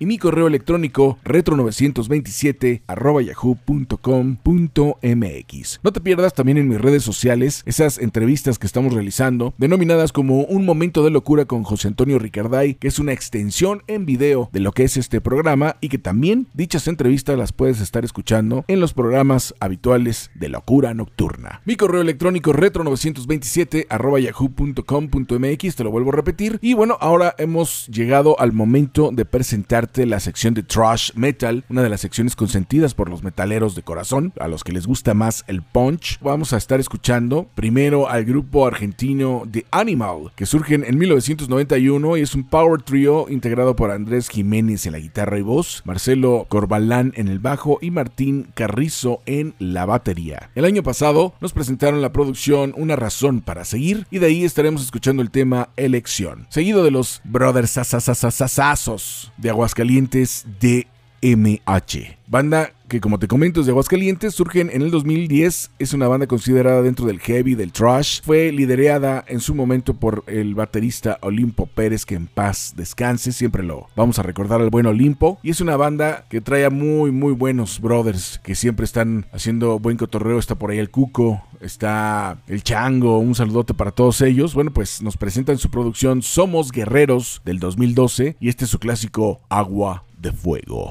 S1: Y mi correo electrónico retro927 arroba yahoo.com.mx. No te pierdas también en mis redes sociales esas entrevistas que estamos realizando, denominadas como Un Momento de Locura con José Antonio Ricarday, que es una extensión en video de lo que es este programa y que también dichas entrevistas las puedes estar escuchando en los programas habituales de Locura Nocturna. Mi correo electrónico retro927 arroba yahoo.com.mx, te lo vuelvo a repetir. Y bueno, ahora hemos llegado al momento de presentarte la sección de Trash Metal, una de las secciones consentidas por los metaleros de corazón, a los que les gusta más el punch. Vamos a estar escuchando primero al grupo argentino The Animal, que surgen en 1991 y es un power trio integrado por Andrés Jiménez en la guitarra y voz, Marcelo Corbalán en el bajo y Martín Carrizo en la batería. El año pasado nos presentaron la producción Una razón para seguir y de ahí estaremos escuchando el tema Elección, seguido de los Brothers Sasasasasazos de Aguascalientes DMH, banda que como te comento es de Aguascalientes, surgen en el 2010, es una banda considerada dentro del heavy, del trash, fue liderada en su momento por el baterista Olimpo Pérez, que en paz descanse, siempre lo vamos a recordar al buen Olimpo, y es una banda que trae a muy muy buenos brothers, que siempre están haciendo buen cotorreo, está por ahí el Cuco, está el Chango, un saludote para todos ellos, bueno pues nos presentan su producción Somos Guerreros del 2012, y este es su clásico Agua de Fuego.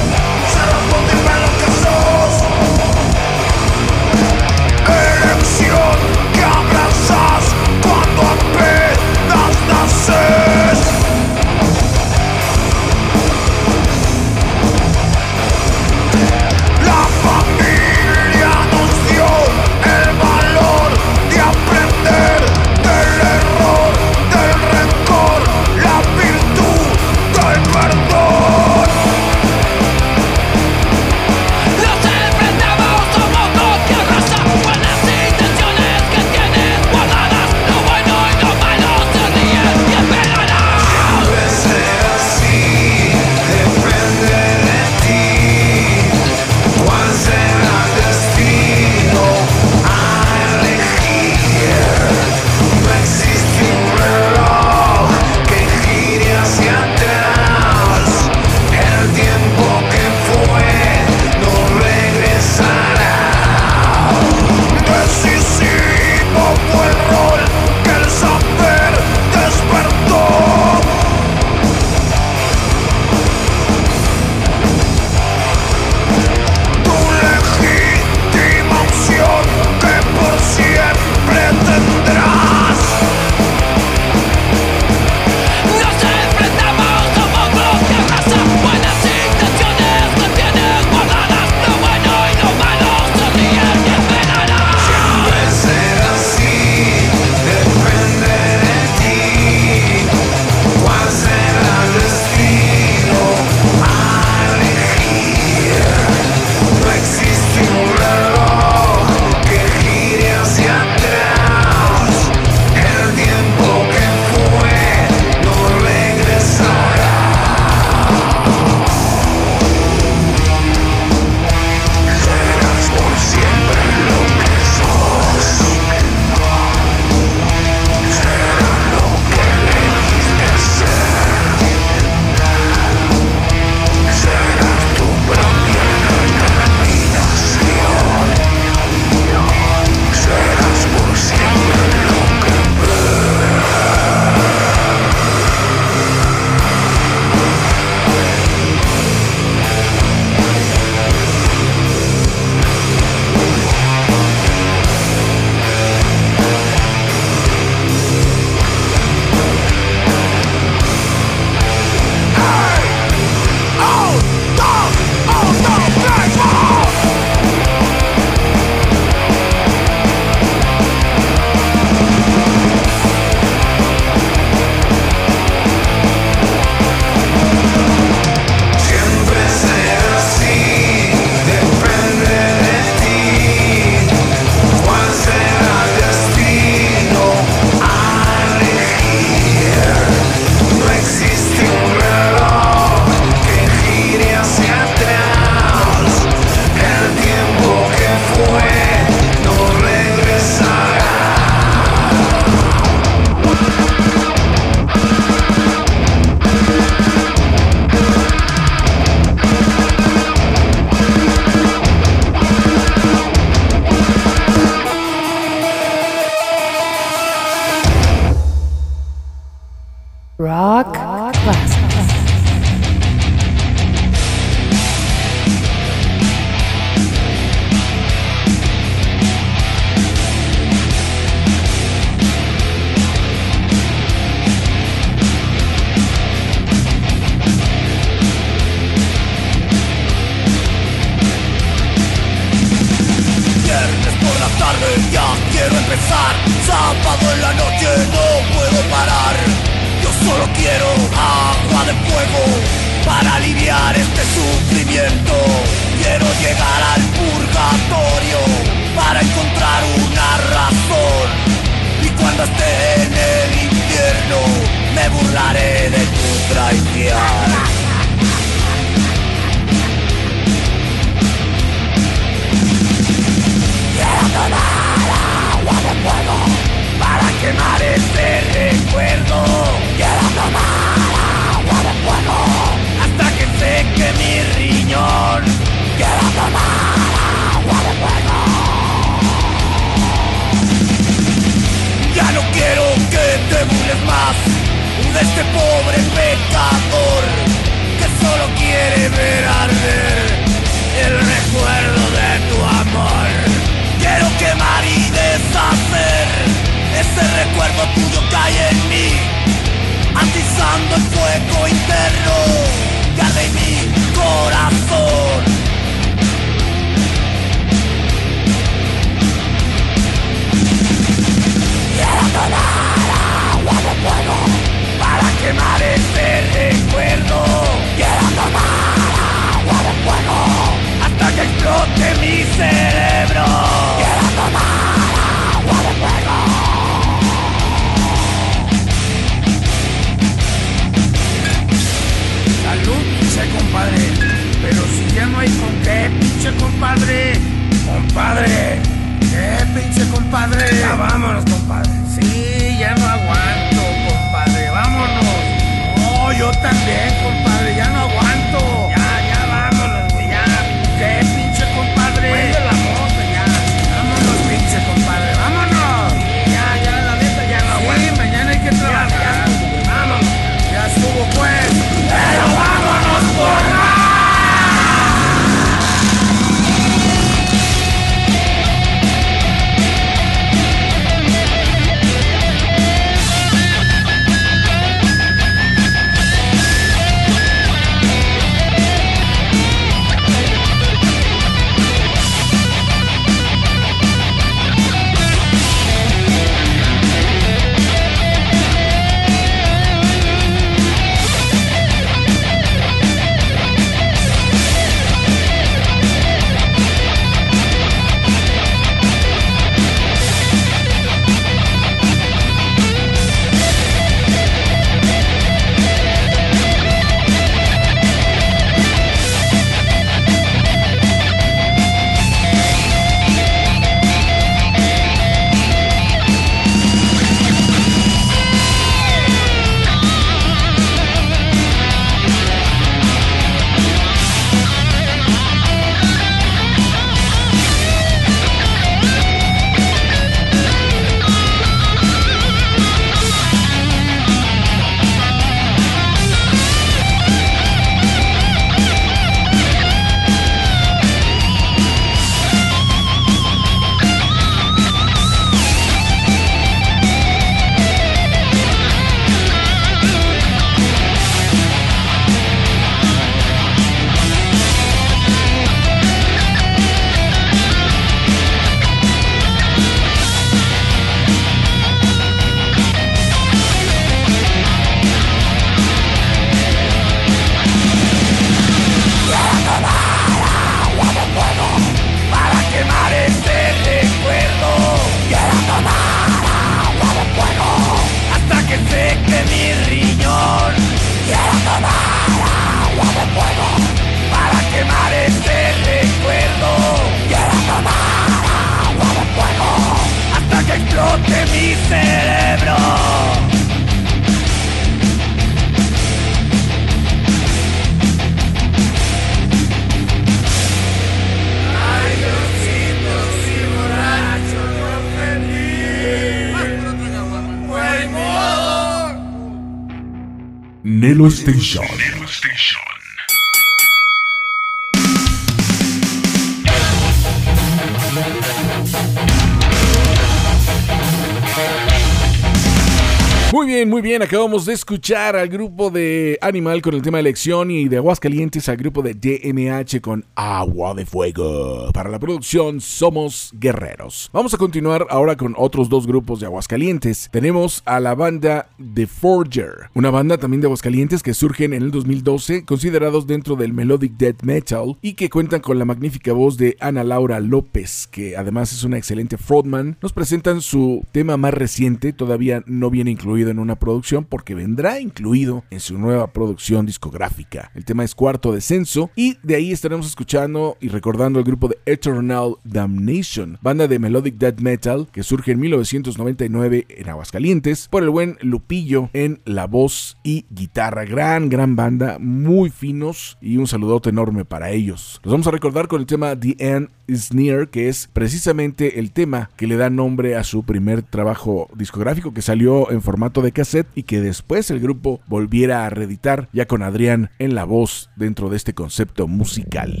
S1: Acabamos de escuchar al grupo de Animal con el tema Elección y de Aguascalientes al grupo de DMH con Agua de Fuego. Para la producción Somos Guerreros. Vamos a continuar ahora con otros dos grupos de Aguascalientes. Tenemos a la banda The Forger, una banda también de Aguascalientes que surgen en el 2012, considerados dentro del melodic death metal y que cuentan con la magnífica voz de Ana Laura López, que además es una excelente frontman. Nos presentan su tema más reciente, todavía no viene incluido en una producción porque vendrá incluido en su nueva producción discográfica. El tema es Cuarto Descenso y de ahí estaremos escuchando y recordando el grupo de Eternal Damnation, banda de melodic death metal que surge en 1999 en Aguascalientes por el buen Lupillo en la voz y guitarra. Gran, gran banda, muy finos y un saludote enorme para ellos. Los vamos a recordar con el tema The End is Near, que es precisamente el tema que le da nombre a su primer trabajo discográfico que salió en formato de cassette y que después el grupo volviera a reeditar ya con Adrián en la voz dentro de este concepto musical.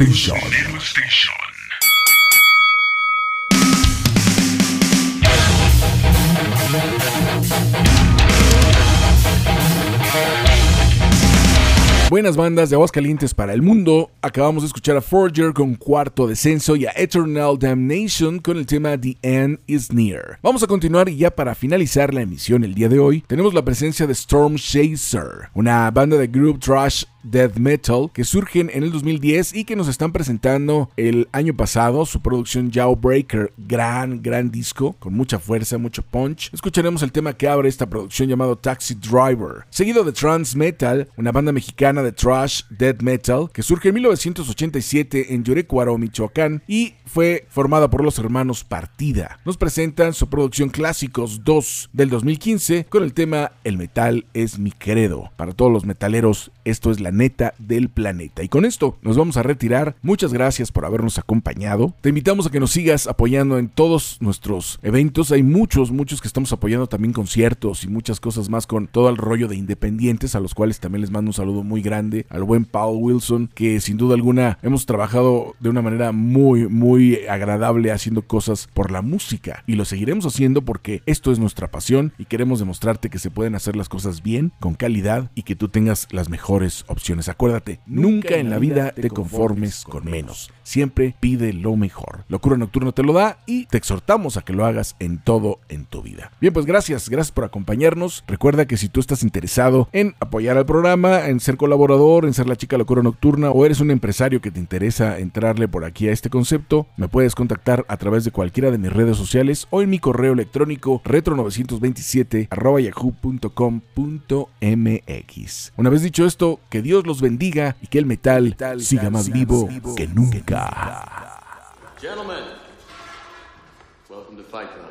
S7: Station.
S1: Buenas bandas de Aguascalientes para el mundo. Acabamos de escuchar a Forger con cuarto descenso y a Eternal Damnation con el tema The End is Near. Vamos a continuar y ya para finalizar la emisión el día de hoy, tenemos la presencia de Storm Chaser, una banda de group trash death metal que surgen en el 2010 y que nos están presentando el año pasado su producción Jawbreaker, gran, gran disco con mucha fuerza, mucho punch. Escucharemos el tema que abre esta producción llamado Taxi Driver, seguido de Trans Metal, una banda mexicana de trash death metal que surge en 1987 en Yorecuaro, Michoacán y fue formada por los hermanos Partida. Nos presentan su producción Clásicos 2 del 2015 con el tema El metal es mi credo. Para todos los metaleros, esto es la neta del planeta. Y con esto nos vamos a retirar. Muchas gracias por habernos acompañado. Te invitamos a que nos sigas apoyando en todos nuestros eventos. Hay muchos, muchos que estamos apoyando también conciertos y muchas cosas más con todo el rollo de independientes, a los cuales también les mando un saludo muy grande al buen Paul Wilson, que sin duda alguna hemos trabajado de una manera muy, muy agradable haciendo cosas por la música. Y lo seguiremos haciendo porque esto es nuestra pasión y queremos demostrarte que se pueden hacer las cosas bien, con calidad y que tú tengas las mejores opciones. Acuérdate, nunca en la vida te conformes con menos. Siempre pide lo mejor. Locura Nocturno te lo da y te exhortamos a que lo hagas en todo en tu vida. Bien, pues gracias, gracias por acompañarnos. Recuerda que si tú estás interesado en apoyar al programa, en ser colaborador, en ser la chica Locura Nocturna o eres un empresario que te interesa entrarle por aquí a este concepto, me puedes contactar a través de cualquiera de mis redes sociales o en mi correo electrónico retro927 yahoo.com.mx. Una vez dicho esto, que Dios los bendiga y que el metal siga más vivo que nunca.
S3: Gentlemen, welcome to Fight Club.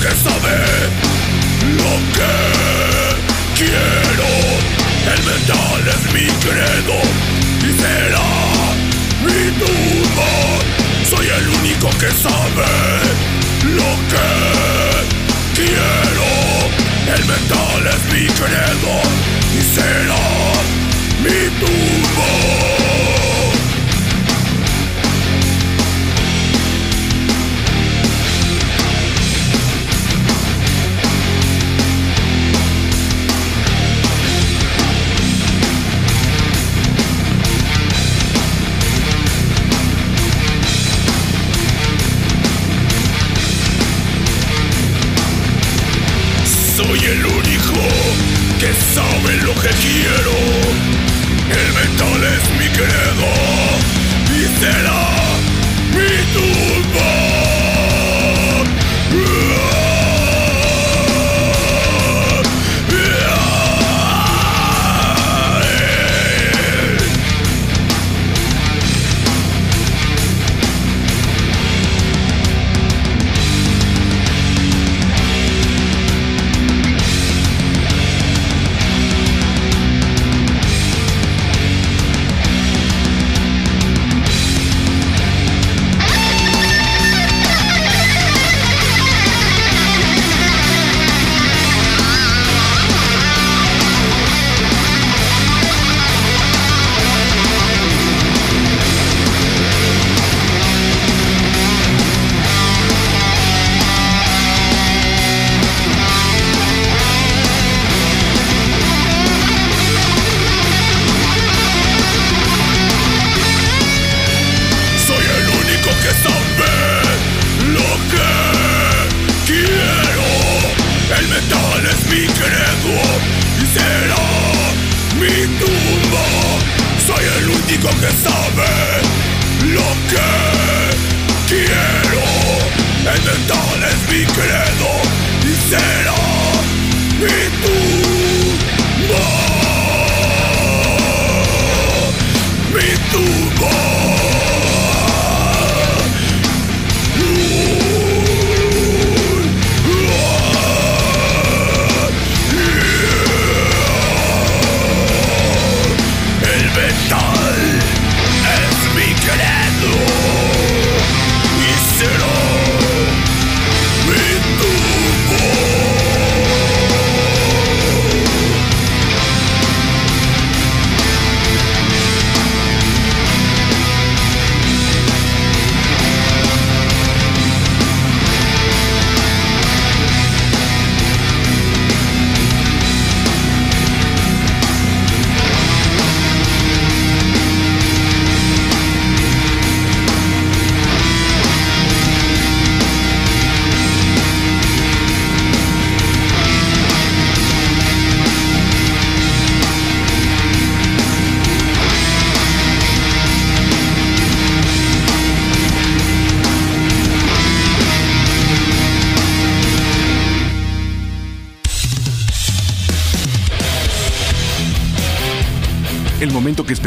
S8: que sabe, lo que quiero. El mental es mi credo y será mi tumba. Soy el único que sabe lo que quiero. El mental es mi credo y será mi tumba.